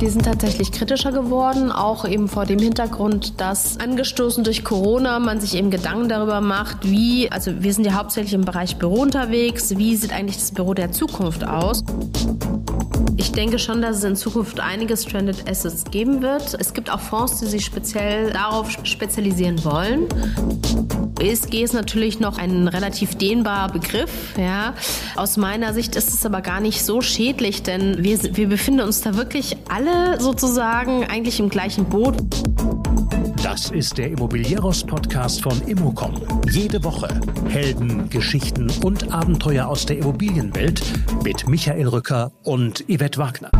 Die sind tatsächlich kritischer geworden, auch eben vor dem Hintergrund, dass angestoßen durch Corona man sich eben Gedanken darüber macht, wie, also wir sind ja hauptsächlich im Bereich Büro unterwegs, wie sieht eigentlich das Büro der Zukunft aus? Ich denke schon, dass es in Zukunft einige Stranded Assets geben wird. Es gibt auch Fonds, die sich speziell darauf spezialisieren wollen. ESG ist natürlich noch ein relativ dehnbarer Begriff. Ja. Aus meiner Sicht ist es aber gar nicht so schädlich, denn wir, wir befinden uns da wirklich alle sozusagen eigentlich im gleichen Boot. Das ist der Immobilieros-Podcast von Immocom. Jede Woche Helden, Geschichten und Abenteuer aus der Immobilienwelt mit Michael Rücker und Yvette Wagner.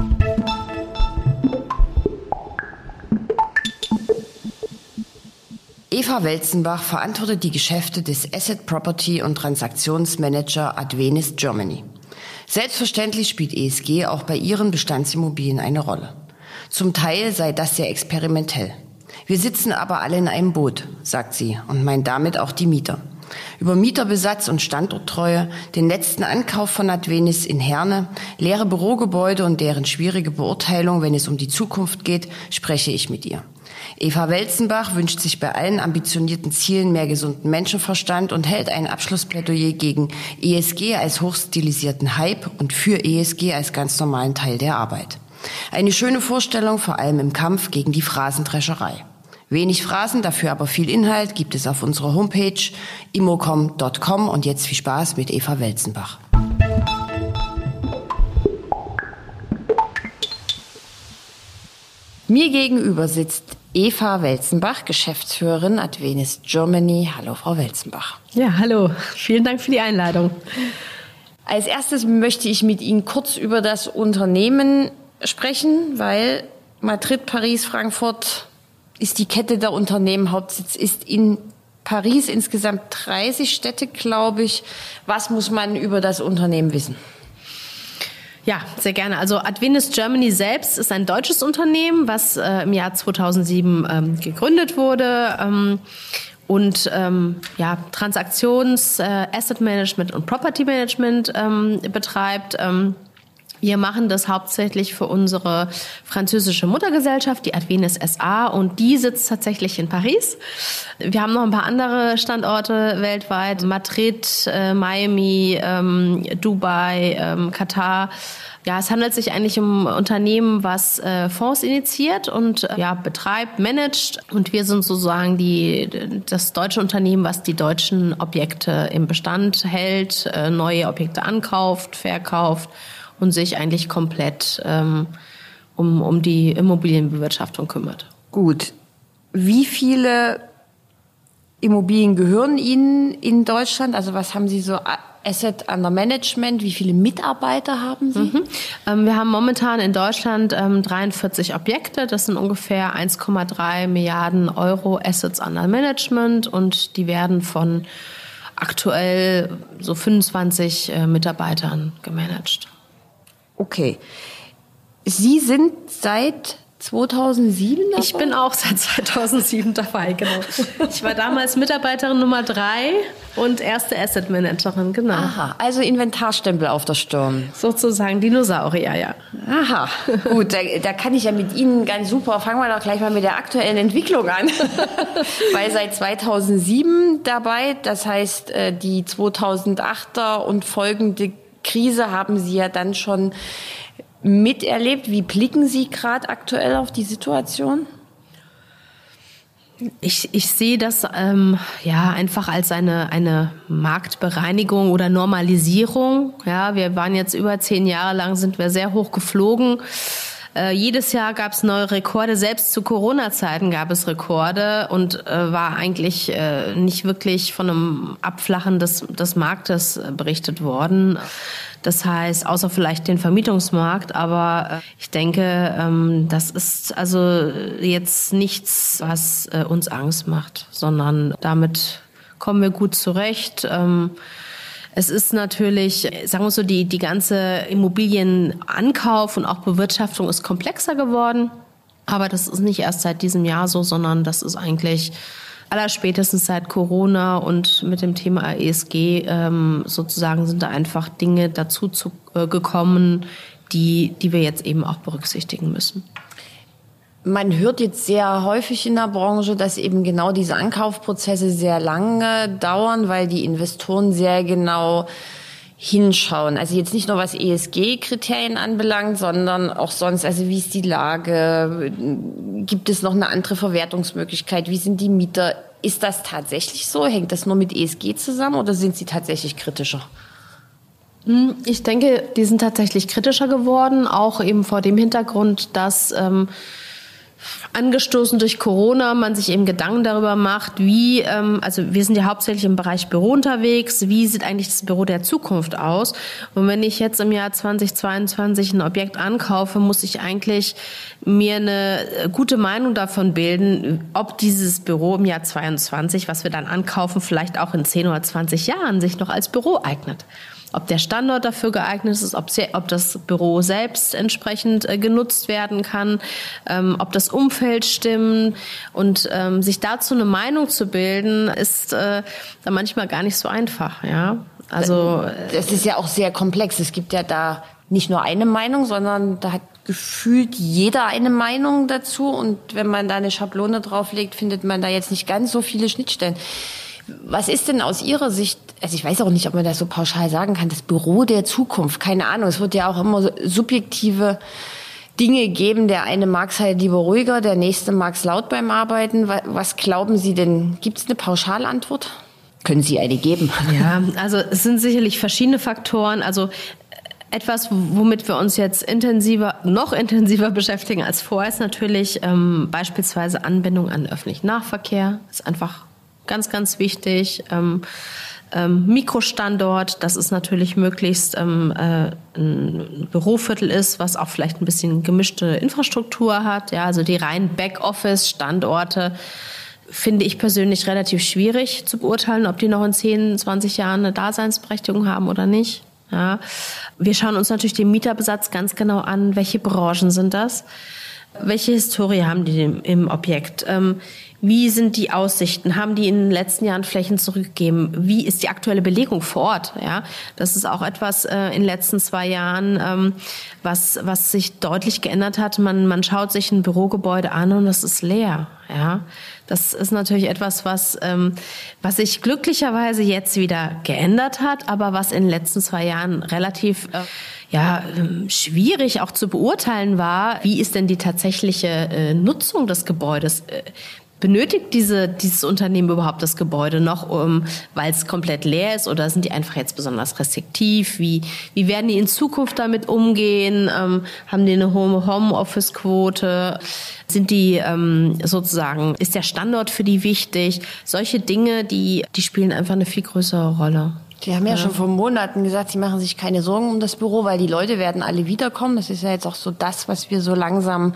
Eva Welzenbach verantwortet die Geschäfte des Asset Property und Transaktionsmanager Advenis Germany. Selbstverständlich spielt ESG auch bei ihren Bestandsimmobilien eine Rolle. Zum Teil sei das sehr experimentell. Wir sitzen aber alle in einem Boot, sagt sie und meint damit auch die Mieter. Über Mieterbesatz und Standorttreue, den letzten Ankauf von Advenis in Herne, leere Bürogebäude und deren schwierige Beurteilung, wenn es um die Zukunft geht, spreche ich mit ihr. Eva Welzenbach wünscht sich bei allen ambitionierten Zielen mehr gesunden Menschenverstand und hält ein Abschlussplädoyer gegen ESG als hochstilisierten Hype und für ESG als ganz normalen Teil der Arbeit. Eine schöne Vorstellung, vor allem im Kampf gegen die Phrasendrescherei. Wenig Phrasen, dafür aber viel Inhalt gibt es auf unserer Homepage immocom.com und jetzt viel Spaß mit Eva Welzenbach. Mir gegenüber sitzt Eva Welzenbach, Geschäftsführerin Advenis Germany. Hallo, Frau Welzenbach. Ja, hallo. Vielen Dank für die Einladung. Als erstes möchte ich mit Ihnen kurz über das Unternehmen sprechen, weil Madrid, Paris, Frankfurt ist die Kette der Unternehmen. Hauptsitz ist in Paris, insgesamt 30 Städte, glaube ich. Was muss man über das Unternehmen wissen? Ja, sehr gerne. Also Advenis Germany selbst ist ein deutsches Unternehmen, was äh, im Jahr 2007 ähm, gegründet wurde. Ähm, und ähm, ja, Transaktions-, äh, Asset Management und Property Management ähm, betreibt. Wir machen das hauptsächlich für unsere französische Muttergesellschaft, die Advenis SA, und die sitzt tatsächlich in Paris. Wir haben noch ein paar andere Standorte weltweit, Madrid, äh, Miami, ähm, Dubai, ähm, Katar. Ja, es handelt sich eigentlich um Unternehmen, was äh, Fonds initiiert und äh, ja, betreibt, managt. Und wir sind sozusagen die, das deutsche Unternehmen, was die deutschen Objekte im Bestand hält, äh, neue Objekte ankauft, verkauft und sich eigentlich komplett ähm, um, um die Immobilienbewirtschaftung kümmert. Gut. Wie viele Immobilien gehören Ihnen in Deutschland? Also was haben Sie so Asset under Management? Wie viele Mitarbeiter haben Sie? Mhm. Ähm, wir haben momentan in Deutschland ähm, 43 Objekte. Das sind ungefähr 1,3 Milliarden Euro Assets under Management und die werden von aktuell so 25 äh, Mitarbeitern gemanagt. Okay. Sie sind seit 2007 dabei? Ich bin auch seit 2007 dabei, genau. Ich war damals Mitarbeiterin Nummer drei und erste Asset Managerin, genau. Aha, also Inventarstempel auf der Stirn. Sozusagen Dinosaurier, ja. Aha, gut, da, da kann ich ja mit Ihnen ganz super, fangen wir doch gleich mal mit der aktuellen Entwicklung an. Weil seit 2007 dabei, das heißt äh, die 2008er und folgende Krise haben Sie ja dann schon miterlebt. Wie blicken Sie gerade aktuell auf die Situation? Ich, ich sehe das ähm, ja einfach als eine, eine Marktbereinigung oder Normalisierung. Ja, wir waren jetzt über zehn Jahre lang, sind wir sehr hoch geflogen. Äh, jedes Jahr gab es neue Rekorde, selbst zu Corona-Zeiten gab es Rekorde und äh, war eigentlich äh, nicht wirklich von einem Abflachen des, des Marktes äh, berichtet worden. Das heißt, außer vielleicht den Vermietungsmarkt, aber äh, ich denke, ähm, das ist also jetzt nichts, was äh, uns Angst macht, sondern damit kommen wir gut zurecht. Ähm, es ist natürlich, sagen wir so, die, die ganze Immobilienankauf und auch Bewirtschaftung ist komplexer geworden. Aber das ist nicht erst seit diesem Jahr so, sondern das ist eigentlich allerspätestens seit Corona und mit dem Thema ESG ähm, sozusagen sind da einfach Dinge dazu zu, äh, gekommen, die, die wir jetzt eben auch berücksichtigen müssen. Man hört jetzt sehr häufig in der Branche, dass eben genau diese Ankaufprozesse sehr lange dauern, weil die Investoren sehr genau hinschauen. Also jetzt nicht nur was ESG-Kriterien anbelangt, sondern auch sonst, also wie ist die Lage? Gibt es noch eine andere Verwertungsmöglichkeit? Wie sind die Mieter? Ist das tatsächlich so? Hängt das nur mit ESG zusammen oder sind sie tatsächlich kritischer? Hm, ich denke, die sind tatsächlich kritischer geworden, auch eben vor dem Hintergrund, dass ähm, angestoßen durch Corona man sich eben Gedanken darüber macht, wie, ähm, also wir sind ja hauptsächlich im Bereich Büro unterwegs, wie sieht eigentlich das Büro der Zukunft aus? Und wenn ich jetzt im Jahr 2022 ein Objekt ankaufe, muss ich eigentlich mir eine gute Meinung davon bilden, ob dieses Büro im Jahr 22, was wir dann ankaufen, vielleicht auch in 10 oder 20 Jahren sich noch als Büro eignet ob der Standort dafür geeignet ist, ob, ob das Büro selbst entsprechend äh, genutzt werden kann, ähm, ob das Umfeld stimmt. Und ähm, sich dazu eine Meinung zu bilden, ist äh, dann manchmal gar nicht so einfach. Ja, also das ist ja auch sehr komplex. Es gibt ja da nicht nur eine Meinung, sondern da hat gefühlt jeder eine Meinung dazu. Und wenn man da eine Schablone drauflegt, findet man da jetzt nicht ganz so viele Schnittstellen. Was ist denn aus Ihrer Sicht, also ich weiß auch nicht, ob man das so pauschal sagen kann, das Büro der Zukunft, keine Ahnung, es wird ja auch immer subjektive Dinge geben. Der eine mag es halt lieber ruhiger, der nächste mag es laut beim Arbeiten. Was glauben Sie denn? Gibt es eine Pauschalantwort? Können Sie eine geben? Ja, also es sind sicherlich verschiedene Faktoren. Also etwas, womit wir uns jetzt intensiver, noch intensiver beschäftigen als vorher, ist natürlich ähm, beispielsweise Anbindung an öffentlichen Nahverkehr. Ist einfach ganz, ganz wichtig. Ähm, ähm, Mikrostandort, dass es natürlich möglichst ähm, äh, ein Büroviertel ist, was auch vielleicht ein bisschen gemischte Infrastruktur hat. Ja, also die reinen Backoffice-Standorte finde ich persönlich relativ schwierig zu beurteilen, ob die noch in 10, 20 Jahren eine Daseinsberechtigung haben oder nicht. Ja. Wir schauen uns natürlich den Mieterbesatz ganz genau an. Welche Branchen sind das? Welche Historie haben die im Objekt? Ähm, wie sind die Aussichten? Haben die in den letzten Jahren Flächen zurückgegeben? Wie ist die aktuelle Belegung vor Ort? Ja, das ist auch etwas äh, in den letzten zwei Jahren, ähm, was, was sich deutlich geändert hat. Man, man schaut sich ein Bürogebäude an und es ist leer. Ja, das ist natürlich etwas, was, ähm, was sich glücklicherweise jetzt wieder geändert hat, aber was in den letzten zwei Jahren relativ äh, ja, ähm, schwierig auch zu beurteilen war, wie ist denn die tatsächliche äh, Nutzung des Gebäudes? Äh, benötigt diese, dieses Unternehmen überhaupt das Gebäude noch, um, weil es komplett leer ist oder sind die einfach jetzt besonders restriktiv? Wie, wie werden die in Zukunft damit umgehen? Ähm, haben die eine hohe Homeoffice-Quote? Sind die ähm, sozusagen, ist der Standort für die wichtig? Solche Dinge, die, die spielen einfach eine viel größere Rolle. Sie haben ja, ja, schon vor Monaten gesagt, Sie machen sich keine Sorgen um das Büro, weil die Leute werden alle wiederkommen. Das ist ja jetzt auch so das, was wir so langsam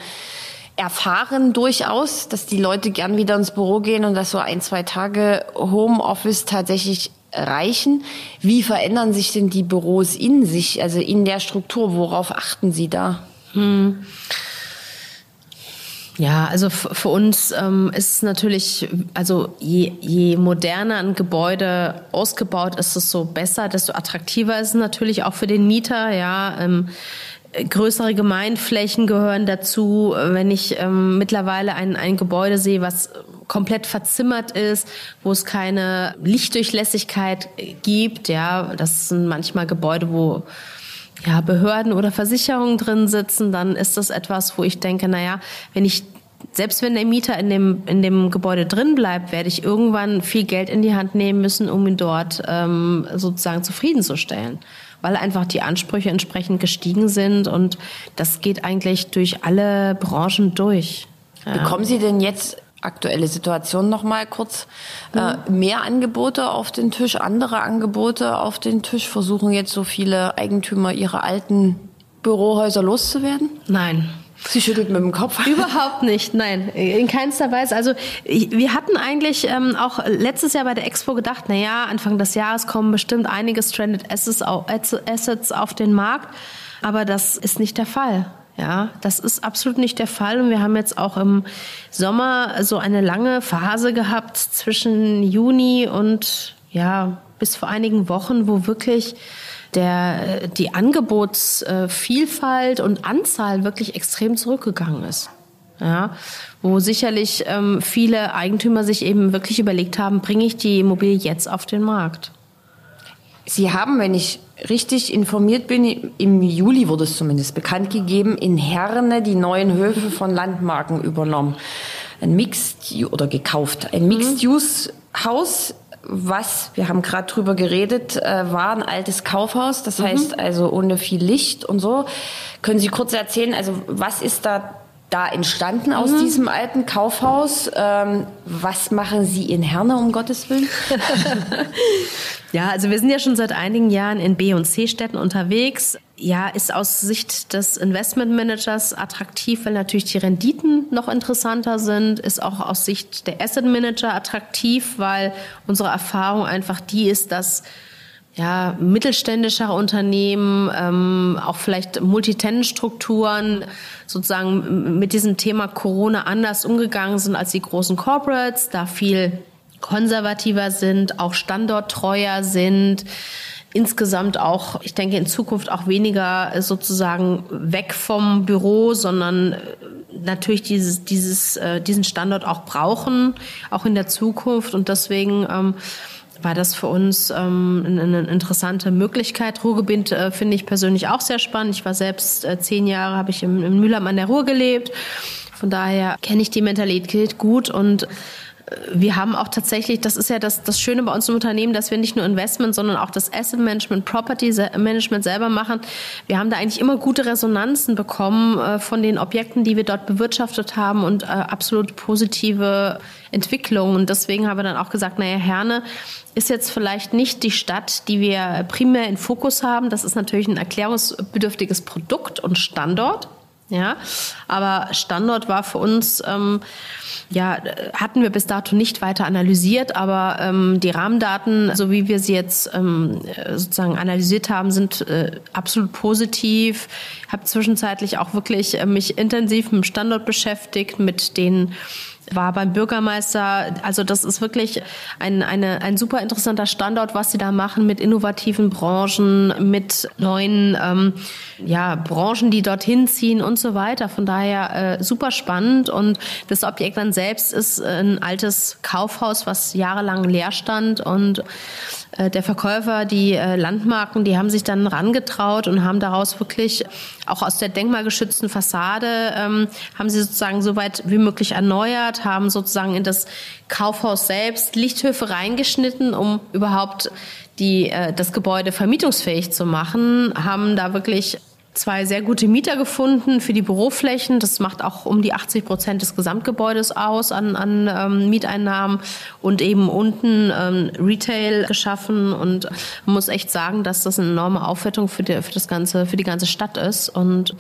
erfahren durchaus, dass die Leute gern wieder ins Büro gehen und dass so ein, zwei Tage Homeoffice tatsächlich reichen. Wie verändern sich denn die Büros in sich, also in der Struktur? Worauf achten Sie da? Hm. Ja, also für uns ähm, ist es natürlich, also je, je moderner ein Gebäude ausgebaut ist, desto besser, desto attraktiver ist es natürlich auch für den Mieter. Ja, ähm, größere Gemeinflächen gehören dazu. Wenn ich ähm, mittlerweile ein, ein Gebäude sehe, was komplett verzimmert ist, wo es keine Lichtdurchlässigkeit gibt, ja, das sind manchmal Gebäude, wo ja, Behörden oder Versicherungen drin sitzen, dann ist das etwas, wo ich denke, naja, wenn ich selbst wenn der Mieter in dem, in dem Gebäude drin bleibt, werde ich irgendwann viel Geld in die Hand nehmen müssen, um ihn dort ähm, sozusagen zufriedenzustellen weil einfach die Ansprüche entsprechend gestiegen sind und das geht eigentlich durch alle Branchen durch. Bekommen Sie denn jetzt aktuelle Situation noch mal kurz äh, mehr Angebote auf den Tisch, andere Angebote auf den Tisch? Versuchen jetzt so viele Eigentümer ihre alten Bürohäuser loszuwerden? Nein. Sie schüttelt mit dem Kopf. Überhaupt nicht, nein, in keinster Weise. Also wir hatten eigentlich ähm, auch letztes Jahr bei der Expo gedacht, na ja, Anfang des Jahres kommen bestimmt einige Stranded Assets auf den Markt, aber das ist nicht der Fall. Ja, das ist absolut nicht der Fall. Und wir haben jetzt auch im Sommer so eine lange Phase gehabt zwischen Juni und ja, bis vor einigen Wochen, wo wirklich der, die Angebotsvielfalt und Anzahl wirklich extrem zurückgegangen ist. Ja, wo sicherlich ähm, viele Eigentümer sich eben wirklich überlegt haben, bringe ich die Immobilie jetzt auf den Markt? Sie haben, wenn ich richtig informiert bin, im Juli wurde es zumindest bekannt gegeben, in Herne die neuen Höfe von Landmarken übernommen. Ein Mixed oder gekauft, ein Mixed-Use-Haus was, wir haben gerade drüber geredet, äh, war ein altes Kaufhaus, das mhm. heißt also ohne viel Licht und so. Können Sie kurz erzählen, also was ist da da entstanden aus mhm. diesem alten Kaufhaus. Ähm, was machen Sie in Herne, um Gottes Willen? ja, also wir sind ja schon seit einigen Jahren in B- und C-Städten unterwegs. Ja, ist aus Sicht des Investmentmanagers attraktiv, weil natürlich die Renditen noch interessanter sind. Ist auch aus Sicht der Asset Manager attraktiv, weil unsere Erfahrung einfach die ist, dass ja, mittelständischer Unternehmen, ähm, auch vielleicht Multitenant-Strukturen sozusagen mit diesem Thema Corona anders umgegangen sind als die großen Corporates, da viel konservativer sind, auch standorttreuer sind, insgesamt auch, ich denke, in Zukunft auch weniger sozusagen weg vom Büro, sondern äh, natürlich dieses, dieses, äh, diesen Standort auch brauchen, auch in der Zukunft. Und deswegen ähm, war das für uns ähm, eine, interessante Möglichkeit. Ruhrgebiet äh, finde ich persönlich auch sehr spannend. Ich war selbst äh, zehn Jahre, habe ich im, im Mülheim an der Ruhr gelebt. Von daher kenne ich die Mentalität gut und wir haben auch tatsächlich, das ist ja das, das Schöne bei uns im Unternehmen, dass wir nicht nur Investment, sondern auch das Asset Management, Property Management selber machen. Wir haben da eigentlich immer gute Resonanzen bekommen äh, von den Objekten, die wir dort bewirtschaftet haben und äh, absolut positive Entwicklungen. Und deswegen haben wir dann auch gesagt, naja, Herne ist jetzt vielleicht nicht die Stadt, die wir primär in Fokus haben. Das ist natürlich ein erklärungsbedürftiges Produkt und Standort. Ja, aber Standort war für uns ähm, ja, hatten wir bis dato nicht weiter analysiert, aber ähm, die Rahmendaten, so wie wir sie jetzt ähm, sozusagen analysiert haben, sind äh, absolut positiv. Ich habe zwischenzeitlich auch wirklich äh, mich intensiv mit dem Standort beschäftigt, mit den war beim Bürgermeister. Also das ist wirklich ein, eine, ein super interessanter Standort, was sie da machen mit innovativen Branchen, mit neuen ähm, ja, Branchen, die dorthin ziehen und so weiter. Von daher äh, super spannend. Und das Objekt dann selbst ist ein altes Kaufhaus, was jahrelang leer stand und der Verkäufer, die äh, Landmarken, die haben sich dann rangetraut und haben daraus wirklich auch aus der denkmalgeschützten Fassade, ähm, haben sie sozusagen so weit wie möglich erneuert, haben sozusagen in das Kaufhaus selbst Lichthöfe reingeschnitten, um überhaupt die, äh, das Gebäude vermietungsfähig zu machen, haben da wirklich zwei sehr gute Mieter gefunden für die Büroflächen. Das macht auch um die 80 Prozent des Gesamtgebäudes aus an, an ähm, Mieteinnahmen und eben unten ähm, Retail geschaffen. Und man muss echt sagen, dass das eine enorme Aufwertung für, die, für das ganze, für die ganze Stadt ist. Und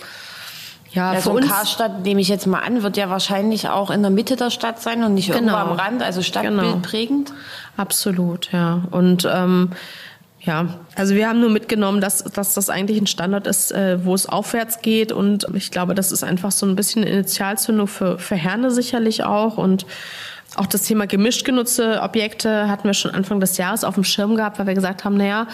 ja, ja so ein Karstadt, nehme ich jetzt mal an, wird ja wahrscheinlich auch in der Mitte der Stadt sein und nicht genau. irgendwo am Rand, also stadtbildprägend. Genau. Absolut, ja. Und ähm, ja, also wir haben nur mitgenommen, dass, dass das eigentlich ein Standard ist, äh, wo es aufwärts geht. Und ich glaube, das ist einfach so ein bisschen Initialzündung für, für Herne sicherlich auch. Und auch das Thema gemischt genutzte Objekte hatten wir schon Anfang des Jahres auf dem Schirm gehabt, weil wir gesagt haben, naja,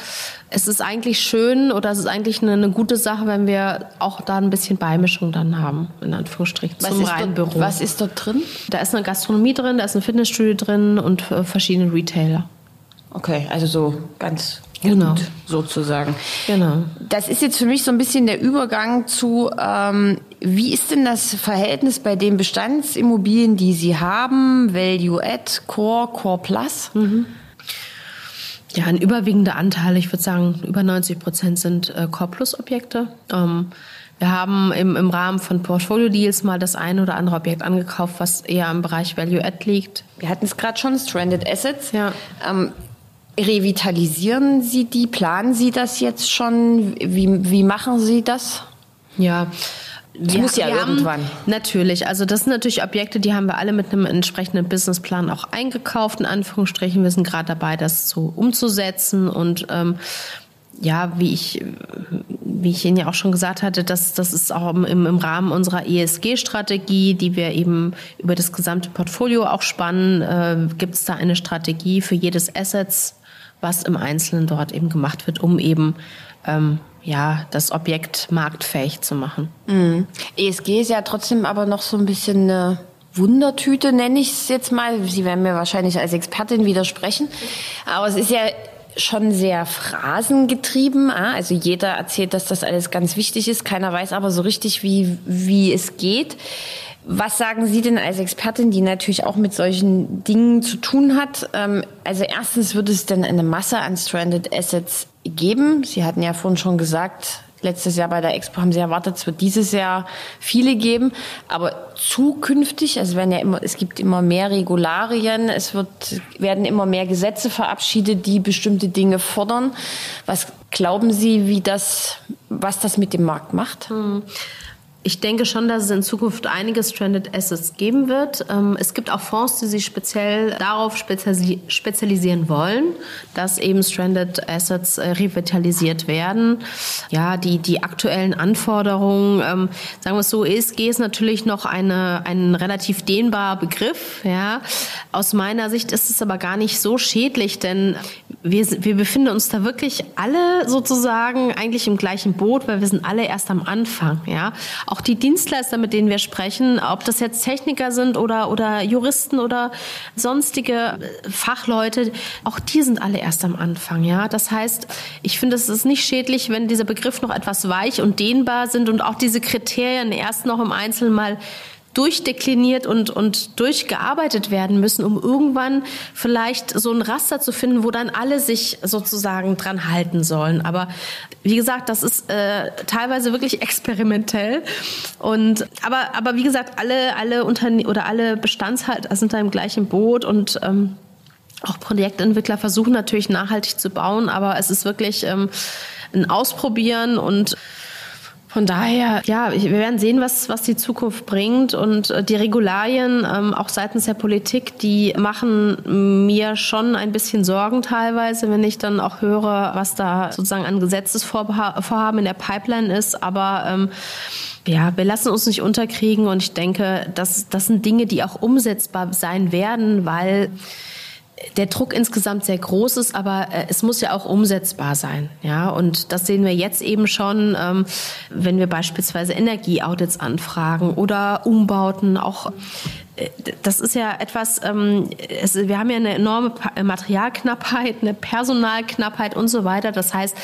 es ist eigentlich schön oder es ist eigentlich eine, eine gute Sache, wenn wir auch da ein bisschen Beimischung dann haben, in Anführungsstrichen, was zum reinen Büro. Was ist dort drin? Da ist eine Gastronomie drin, da ist ein Fitnessstudio drin und äh, verschiedene Retailer. Okay, also so ganz genau. gut sozusagen. Genau. Das ist jetzt für mich so ein bisschen der Übergang zu, ähm, wie ist denn das Verhältnis bei den Bestandsimmobilien, die Sie haben? Value Add, Core, Core Plus? Mhm. Ja, ein überwiegender Anteil, ich würde sagen, über 90 Prozent sind äh, Core Plus Objekte. Ähm, wir haben im, im Rahmen von Portfolio Deals mal das eine oder andere Objekt angekauft, was eher im Bereich Value Add liegt. Wir hatten es gerade schon, Stranded Assets. Ja. Ähm, Revitalisieren Sie die? Planen Sie das jetzt schon? Wie, wie machen Sie das? Ja. Das muss ja irgendwann. Haben, natürlich. Also das sind natürlich Objekte, die haben wir alle mit einem entsprechenden Businessplan auch eingekauft, in Anführungsstrichen. Wir sind gerade dabei, das zu umzusetzen und ähm, ja, wie ich, wie ich Ihnen ja auch schon gesagt hatte, das, das ist auch im, im Rahmen unserer ESG-Strategie, die wir eben über das gesamte Portfolio auch spannen, äh, gibt es da eine Strategie für jedes Assets, was im Einzelnen dort eben gemacht wird, um eben ähm, ja, das Objekt marktfähig zu machen. Mhm. ESG ist ja trotzdem aber noch so ein bisschen eine Wundertüte, nenne ich es jetzt mal. Sie werden mir wahrscheinlich als Expertin widersprechen. Aber es ist ja schon sehr phrasengetrieben. Also jeder erzählt, dass das alles ganz wichtig ist. Keiner weiß aber so richtig, wie, wie es geht. Was sagen Sie denn als Expertin, die natürlich auch mit solchen Dingen zu tun hat? Ähm, also erstens wird es denn eine Masse an Stranded Assets geben. Sie hatten ja vorhin schon gesagt, letztes Jahr bei der Expo haben Sie erwartet, es wird dieses Jahr viele geben. Aber zukünftig, also werden ja immer, es gibt immer mehr Regularien, es wird, werden immer mehr Gesetze verabschiedet, die bestimmte Dinge fordern. Was glauben Sie, wie das, was das mit dem Markt macht? Hm. Ich denke schon, dass es in Zukunft einige Stranded Assets geben wird. Ähm, es gibt auch Fonds, die sich speziell darauf spezialisieren wollen, dass eben Stranded Assets äh, revitalisiert werden. Ja, die, die aktuellen Anforderungen, ähm, sagen wir es so, ESG ist natürlich noch eine, ein relativ dehnbarer Begriff. Ja. Aus meiner Sicht ist es aber gar nicht so schädlich, denn wir, wir befinden uns da wirklich alle sozusagen eigentlich im gleichen Boot, weil wir sind alle erst am Anfang. Ja. Auch auch die Dienstleister, mit denen wir sprechen, ob das jetzt Techniker sind oder, oder Juristen oder sonstige Fachleute, auch die sind alle erst am Anfang. Ja, das heißt, ich finde, es ist nicht schädlich, wenn dieser Begriff noch etwas weich und dehnbar sind und auch diese Kriterien erst noch im Einzelnen mal durchdekliniert und, und durchgearbeitet werden müssen, um irgendwann vielleicht so ein Raster zu finden, wo dann alle sich sozusagen dran halten sollen. Aber wie gesagt, das ist äh, teilweise wirklich experimentell. Und aber, aber wie gesagt, alle, alle Unternehmen oder alle Bestandshalter sind da im gleichen Boot und ähm, auch Projektentwickler versuchen natürlich nachhaltig zu bauen, aber es ist wirklich ähm, ein Ausprobieren und von daher, ja, wir werden sehen, was, was die Zukunft bringt. Und äh, die Regularien, ähm, auch seitens der Politik, die machen mir schon ein bisschen Sorgen teilweise, wenn ich dann auch höre, was da sozusagen an Gesetzesvorhaben in der Pipeline ist. Aber ähm, ja, wir lassen uns nicht unterkriegen und ich denke, das, das sind Dinge, die auch umsetzbar sein werden, weil der Druck insgesamt sehr groß ist, aber äh, es muss ja auch umsetzbar sein. Ja, und das sehen wir jetzt eben schon, ähm, wenn wir beispielsweise Energieaudits anfragen oder Umbauten, auch das ist ja etwas, ähm, es, wir haben ja eine enorme Materialknappheit, eine Personalknappheit und so weiter. Das heißt,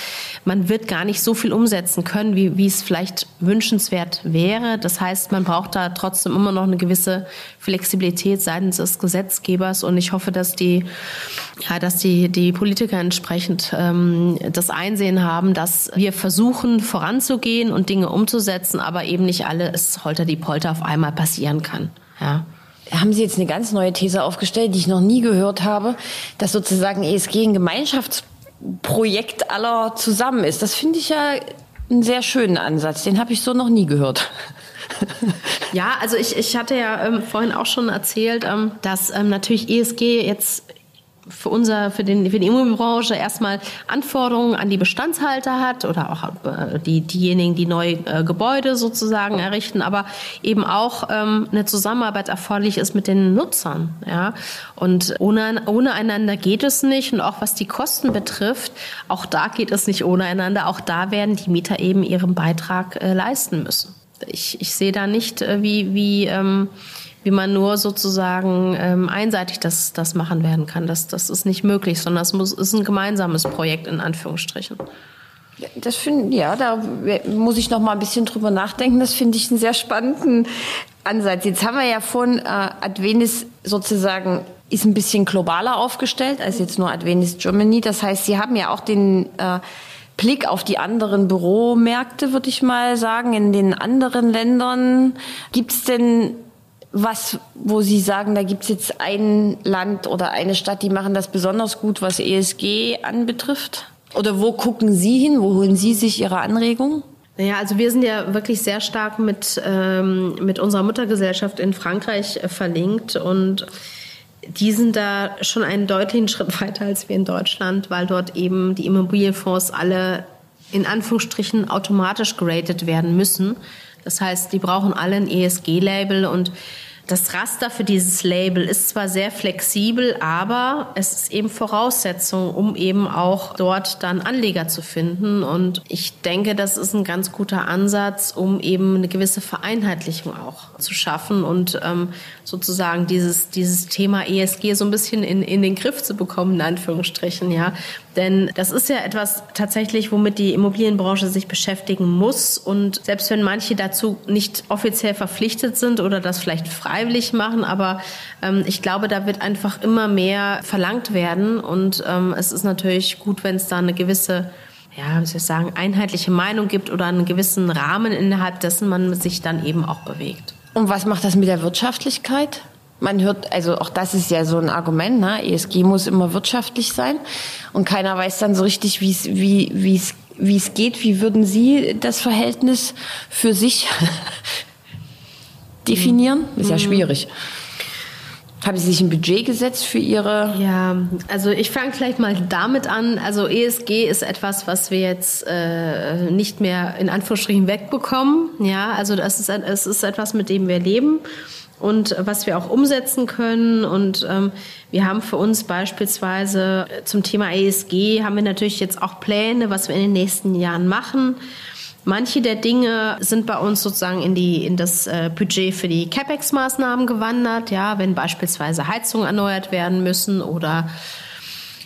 man wird gar nicht so viel umsetzen können, wie, wie es vielleicht wünschenswert wäre. Das heißt, man braucht da trotzdem immer noch eine gewisse Flexibilität seitens des Gesetzgebers. Und ich hoffe, dass die, ja, dass die, die Politiker entsprechend ähm, das Einsehen haben, dass wir versuchen, voranzugehen und Dinge umzusetzen, aber eben nicht alles holter die Polter auf einmal passieren kann. Ja haben Sie jetzt eine ganz neue These aufgestellt, die ich noch nie gehört habe, dass sozusagen ESG ein Gemeinschaftsprojekt aller zusammen ist. Das finde ich ja einen sehr schönen Ansatz. Den habe ich so noch nie gehört. Ja, also ich, ich hatte ja ähm, vorhin auch schon erzählt, ähm, dass ähm, natürlich ESG jetzt für unser, für, den, für die Immobilienbranche erstmal Anforderungen an die Bestandshalter hat oder auch äh, die, diejenigen, die neue äh, Gebäude sozusagen errichten, aber eben auch ähm, eine Zusammenarbeit erforderlich ist mit den Nutzern. Ja? Und ohne, ohne einander geht es nicht. Und auch was die Kosten betrifft, auch da geht es nicht ohne einander. Auch da werden die Mieter eben ihren Beitrag äh, leisten müssen. Ich, ich sehe da nicht, äh, wie, wie ähm, wie man nur sozusagen ähm, einseitig das, das machen werden kann. Das, das ist nicht möglich, sondern es muss, ist ein gemeinsames Projekt in Anführungsstrichen. Das finde ja, da muss ich noch mal ein bisschen drüber nachdenken. Das finde ich einen sehr spannenden Ansatz. Jetzt haben wir ja von äh, Advenis sozusagen ist ein bisschen globaler aufgestellt als jetzt nur Advenis Germany. Das heißt, Sie haben ja auch den äh, Blick auf die anderen Büromärkte, würde ich mal sagen, in den anderen Ländern. Gibt es denn was, wo Sie sagen, da gibt es jetzt ein Land oder eine Stadt, die machen das besonders gut, was ESG anbetrifft? Oder wo gucken Sie hin? Wo holen Sie sich Ihre Anregungen? Naja, also wir sind ja wirklich sehr stark mit, ähm, mit unserer Muttergesellschaft in Frankreich äh, verlinkt und die sind da schon einen deutlichen Schritt weiter als wir in Deutschland, weil dort eben die Immobilienfonds alle in Anführungsstrichen automatisch geratet werden müssen. Das heißt, die brauchen alle ein ESG-Label und das Raster für dieses Label ist zwar sehr flexibel, aber es ist eben Voraussetzung, um eben auch dort dann Anleger zu finden. Und ich denke, das ist ein ganz guter Ansatz, um eben eine gewisse Vereinheitlichung auch zu schaffen und ähm, sozusagen dieses, dieses Thema ESG so ein bisschen in, in den Griff zu bekommen, in Anführungsstrichen, ja. Denn das ist ja etwas tatsächlich, womit die Immobilienbranche sich beschäftigen muss. Und selbst wenn manche dazu nicht offiziell verpflichtet sind oder das vielleicht freiwillig machen, aber ähm, ich glaube, da wird einfach immer mehr verlangt werden. Und ähm, es ist natürlich gut, wenn es da eine gewisse ja, wie soll ich sagen, einheitliche Meinung gibt oder einen gewissen Rahmen innerhalb dessen man sich dann eben auch bewegt. Und was macht das mit der Wirtschaftlichkeit? Man hört, also auch das ist ja so ein Argument, ne? ESG muss immer wirtschaftlich sein. Und keiner weiß dann so richtig, wie es, wie, wie es, wie es geht. Wie würden Sie das Verhältnis für sich definieren? Ist ja mhm. schwierig. Haben Sie sich ein Budget gesetzt für Ihre? Ja, also ich fange vielleicht mal damit an. Also ESG ist etwas, was wir jetzt äh, nicht mehr in Anführungsstrichen wegbekommen. Ja, also das ist, es ist etwas, mit dem wir leben und was wir auch umsetzen können. Und ähm, wir haben für uns beispielsweise zum Thema ESG haben wir natürlich jetzt auch Pläne, was wir in den nächsten Jahren machen. Manche der Dinge sind bei uns sozusagen in, die, in das äh, Budget für die CapEx-Maßnahmen gewandert. Ja, wenn beispielsweise Heizungen erneuert werden müssen oder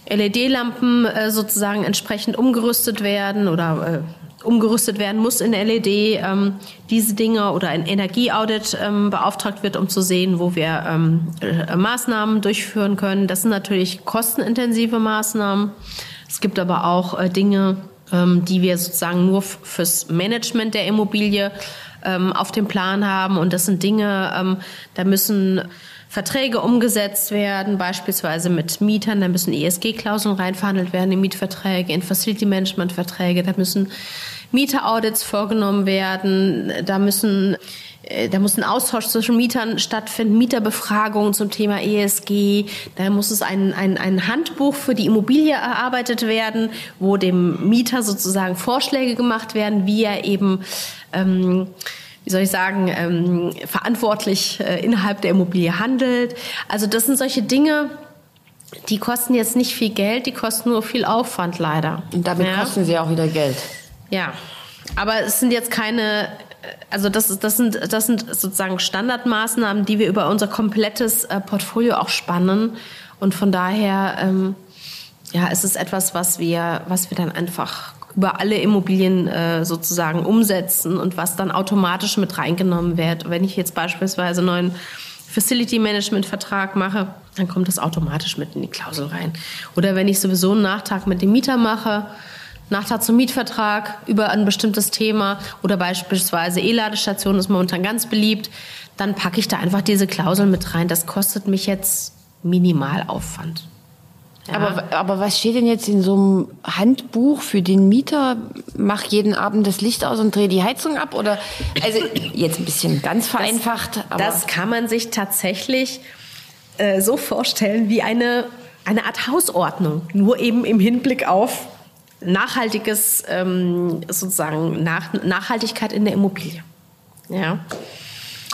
LED-Lampen äh, sozusagen entsprechend umgerüstet werden oder äh, umgerüstet werden muss in LED, ähm, diese Dinge oder ein Energieaudit ähm, beauftragt wird, um zu sehen, wo wir ähm, äh, Maßnahmen durchführen können. Das sind natürlich kostenintensive Maßnahmen. Es gibt aber auch Dinge, die wir sozusagen nur fürs Management der Immobilie ähm, auf dem Plan haben. Und das sind Dinge, ähm, da müssen Verträge umgesetzt werden, beispielsweise mit Mietern. Da müssen ESG-Klauseln reinverhandelt werden in Mietverträge, in Facility-Management-Verträge. Da müssen Mieteraudits vorgenommen werden. Da müssen äh, da muss ein Austausch zwischen Mietern stattfinden, Mieterbefragungen zum Thema ESG. Da muss es ein, ein, ein Handbuch für die Immobilie erarbeitet werden, wo dem Mieter sozusagen Vorschläge gemacht werden, wie er eben ähm, wie soll ich sagen, ähm, verantwortlich äh, innerhalb der Immobilie handelt. Also das sind solche Dinge, die kosten jetzt nicht viel Geld, die kosten nur viel Aufwand leider. Und damit ja. kosten sie auch wieder Geld. Ja, aber es sind jetzt keine also das, das, sind, das sind sozusagen Standardmaßnahmen, die wir über unser komplettes äh, Portfolio auch spannen. Und von daher, ähm, ja, es ist etwas, was wir, was wir dann einfach über alle Immobilien äh, sozusagen umsetzen und was dann automatisch mit reingenommen wird. Wenn ich jetzt beispielsweise einen neuen Facility Management Vertrag mache, dann kommt das automatisch mit in die Klausel rein. Oder wenn ich sowieso einen Nachtrag mit dem Mieter mache, Nachtrag zum Mietvertrag über ein bestimmtes Thema oder beispielsweise E-Ladestation ist momentan ganz beliebt, dann packe ich da einfach diese Klausel mit rein. Das kostet mich jetzt Minimalaufwand. Ja. Aber, aber was steht denn jetzt in so einem Handbuch für den Mieter? Mach jeden Abend das Licht aus und dreh die Heizung ab? Oder also jetzt ein bisschen ganz vereinfacht. Das, das kann man sich tatsächlich äh, so vorstellen wie eine, eine Art Hausordnung, nur eben im Hinblick auf nachhaltiges, ähm, sozusagen Nach Nachhaltigkeit in der Immobilie. Ja.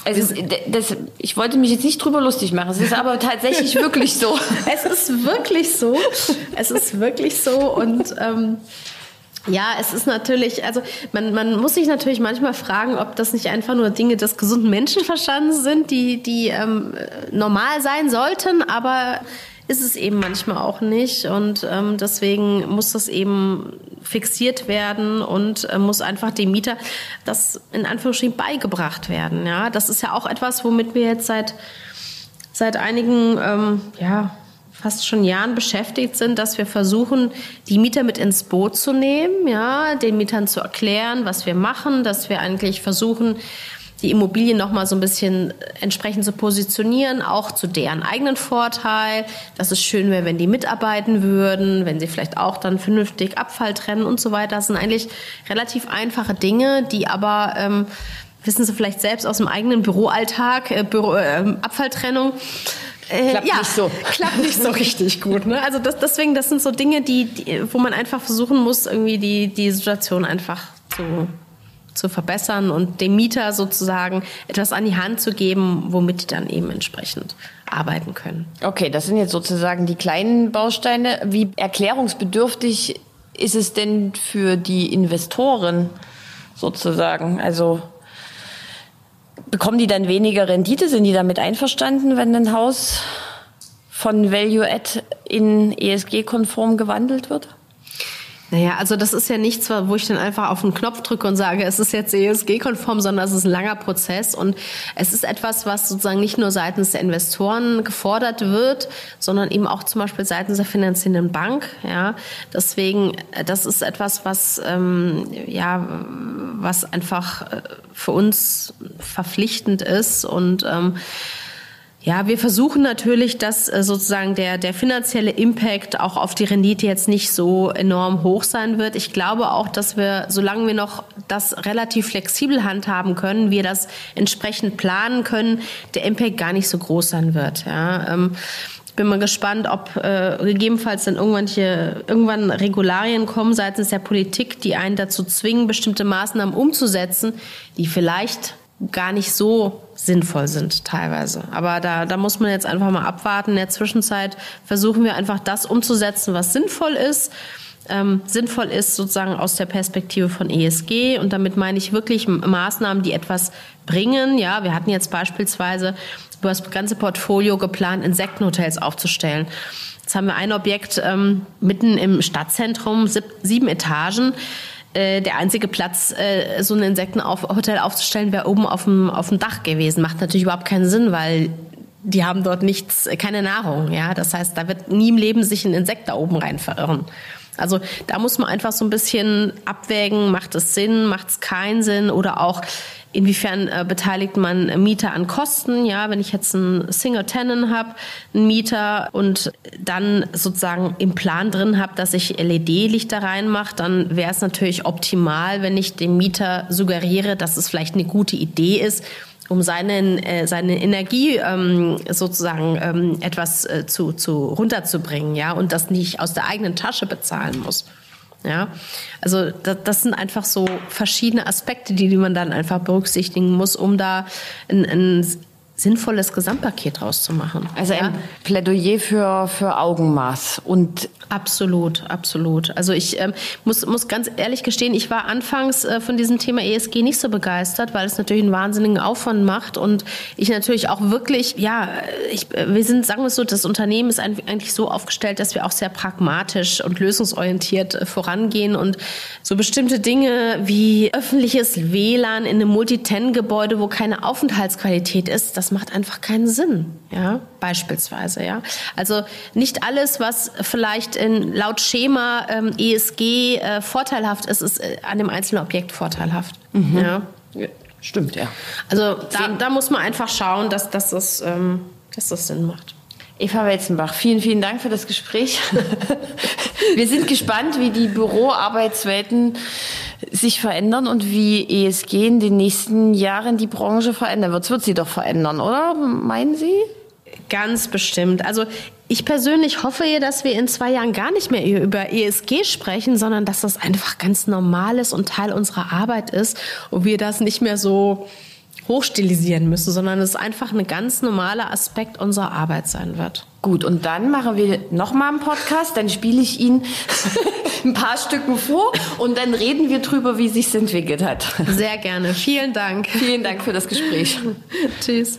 Also das, ich wollte mich jetzt nicht drüber lustig machen. Es ist aber tatsächlich wirklich so. Es ist wirklich so. Es ist wirklich so und ähm, ja, es ist natürlich, also man, man muss sich natürlich manchmal fragen, ob das nicht einfach nur Dinge des gesunden Menschenverstandes sind, die, die ähm, normal sein sollten, aber ist es eben manchmal auch nicht. Und ähm, deswegen muss das eben fixiert werden und äh, muss einfach dem Mieter das in Anführungsstrichen beigebracht werden. Ja, das ist ja auch etwas, womit wir jetzt seit seit einigen ähm, ja fast schon Jahren beschäftigt sind, dass wir versuchen, die Mieter mit ins Boot zu nehmen, ja, den Mietern zu erklären, was wir machen, dass wir eigentlich versuchen, die Immobilien noch mal so ein bisschen entsprechend zu positionieren, auch zu deren eigenen Vorteil. Dass es schön wäre, wenn die mitarbeiten würden, wenn sie vielleicht auch dann vernünftig Abfall trennen und so weiter. Das sind eigentlich relativ einfache Dinge, die aber ähm, wissen Sie vielleicht selbst aus dem eigenen Büroalltag, äh, Büro, äh, Abfalltrennung. Klappt ja, nicht so. Klappt nicht so richtig gut. Ne? Also das, deswegen, das sind so Dinge, die, die, wo man einfach versuchen muss, irgendwie die, die Situation einfach zu zu verbessern und dem Mieter sozusagen etwas an die Hand zu geben, womit die dann eben entsprechend arbeiten können. Okay, das sind jetzt sozusagen die kleinen Bausteine. Wie erklärungsbedürftig ist es denn für die Investoren sozusagen? Also bekommen die dann weniger Rendite? Sind die damit einverstanden, wenn ein Haus von Value Add in ESG-konform gewandelt wird? Naja, also das ist ja nichts, wo ich dann einfach auf den Knopf drücke und sage, es ist jetzt ESG-konform, sondern es ist ein langer Prozess und es ist etwas, was sozusagen nicht nur seitens der Investoren gefordert wird, sondern eben auch zum Beispiel seitens der finanzierenden Bank. Ja, deswegen, das ist etwas, was ähm, ja, was einfach äh, für uns verpflichtend ist und ähm, ja, wir versuchen natürlich, dass äh, sozusagen der, der finanzielle Impact auch auf die Rendite jetzt nicht so enorm hoch sein wird. Ich glaube auch, dass wir, solange wir noch das relativ flexibel handhaben können, wir das entsprechend planen können, der Impact gar nicht so groß sein wird. Ja, ähm, ich bin mal gespannt, ob äh, gegebenenfalls dann irgendwelche, irgendwann Regularien kommen seitens der Politik, die einen dazu zwingen, bestimmte Maßnahmen umzusetzen, die vielleicht gar nicht so sinnvoll sind teilweise. Aber da, da muss man jetzt einfach mal abwarten. In der Zwischenzeit versuchen wir einfach das umzusetzen, was sinnvoll ist. Ähm, sinnvoll ist sozusagen aus der Perspektive von ESG und damit meine ich wirklich Maßnahmen, die etwas bringen. Ja, wir hatten jetzt beispielsweise über das ganze Portfolio geplant, Insektenhotels aufzustellen. Jetzt haben wir ein Objekt ähm, mitten im Stadtzentrum, sieb, sieben Etagen äh, der einzige Platz, äh, so ein Insektenhotel aufzustellen, wäre oben auf dem, auf dem Dach gewesen. Macht natürlich überhaupt keinen Sinn, weil die haben dort nichts, keine Nahrung. Ja, das heißt, da wird nie im Leben sich ein Insekt da oben rein verirren. Also da muss man einfach so ein bisschen abwägen, macht es Sinn, macht es keinen Sinn oder auch inwiefern äh, beteiligt man Mieter an Kosten. Ja, wenn ich jetzt einen Single Tenant habe, einen Mieter und dann sozusagen im Plan drin habe, dass ich LED-Lichter reinmache, dann wäre es natürlich optimal, wenn ich dem Mieter suggeriere, dass es vielleicht eine gute Idee ist, um seinen, äh, seine Energie ähm, sozusagen ähm, etwas äh, zu, zu runterzubringen, ja, und das nicht aus der eigenen Tasche bezahlen muss. Ja, also das, das sind einfach so verschiedene Aspekte, die, die man dann einfach berücksichtigen muss, um da ein, ein sinnvolles Gesamtpaket rauszumachen. Also ein Plädoyer für, für Augenmaß und Absolut, absolut. Also ich ähm, muss, muss ganz ehrlich gestehen, ich war anfangs äh, von diesem Thema ESG nicht so begeistert, weil es natürlich einen wahnsinnigen Aufwand macht und ich natürlich auch wirklich, ja, ich, wir sind, sagen wir es so, das Unternehmen ist eigentlich so aufgestellt, dass wir auch sehr pragmatisch und lösungsorientiert äh, vorangehen und so bestimmte Dinge wie öffentliches WLAN in einem Multiten-Gebäude, wo keine Aufenthaltsqualität ist, das macht einfach keinen Sinn, ja, beispielsweise, ja. Also nicht alles, was vielleicht in, laut Schema ähm, ESG äh, vorteilhaft ist, ist äh, an dem einzelnen Objekt vorteilhaft. Mhm. Ja. Stimmt, ja. Also da, da, muss man einfach schauen, dass, dass, das, ähm, dass das Sinn macht. Eva Welzenbach, vielen, vielen Dank für das Gespräch. Wir sind gespannt, wie die Büroarbeitswelten sich verändern und wie ESG in den nächsten Jahren die Branche verändern wird. Es wird sie doch verändern, oder? Meinen Sie? Ganz bestimmt. Also ich persönlich hoffe ja, dass wir in zwei Jahren gar nicht mehr über ESG sprechen, sondern dass das einfach ganz normal ist und Teil unserer Arbeit ist und wir das nicht mehr so hochstilisieren müssen, sondern es einfach ein ganz normaler Aspekt unserer Arbeit sein wird. Gut, und dann machen wir nochmal einen Podcast, dann spiele ich Ihnen ein paar Stücken vor und dann reden wir drüber, wie sich entwickelt hat. Sehr gerne. Vielen Dank. Vielen Dank für das Gespräch. Tschüss.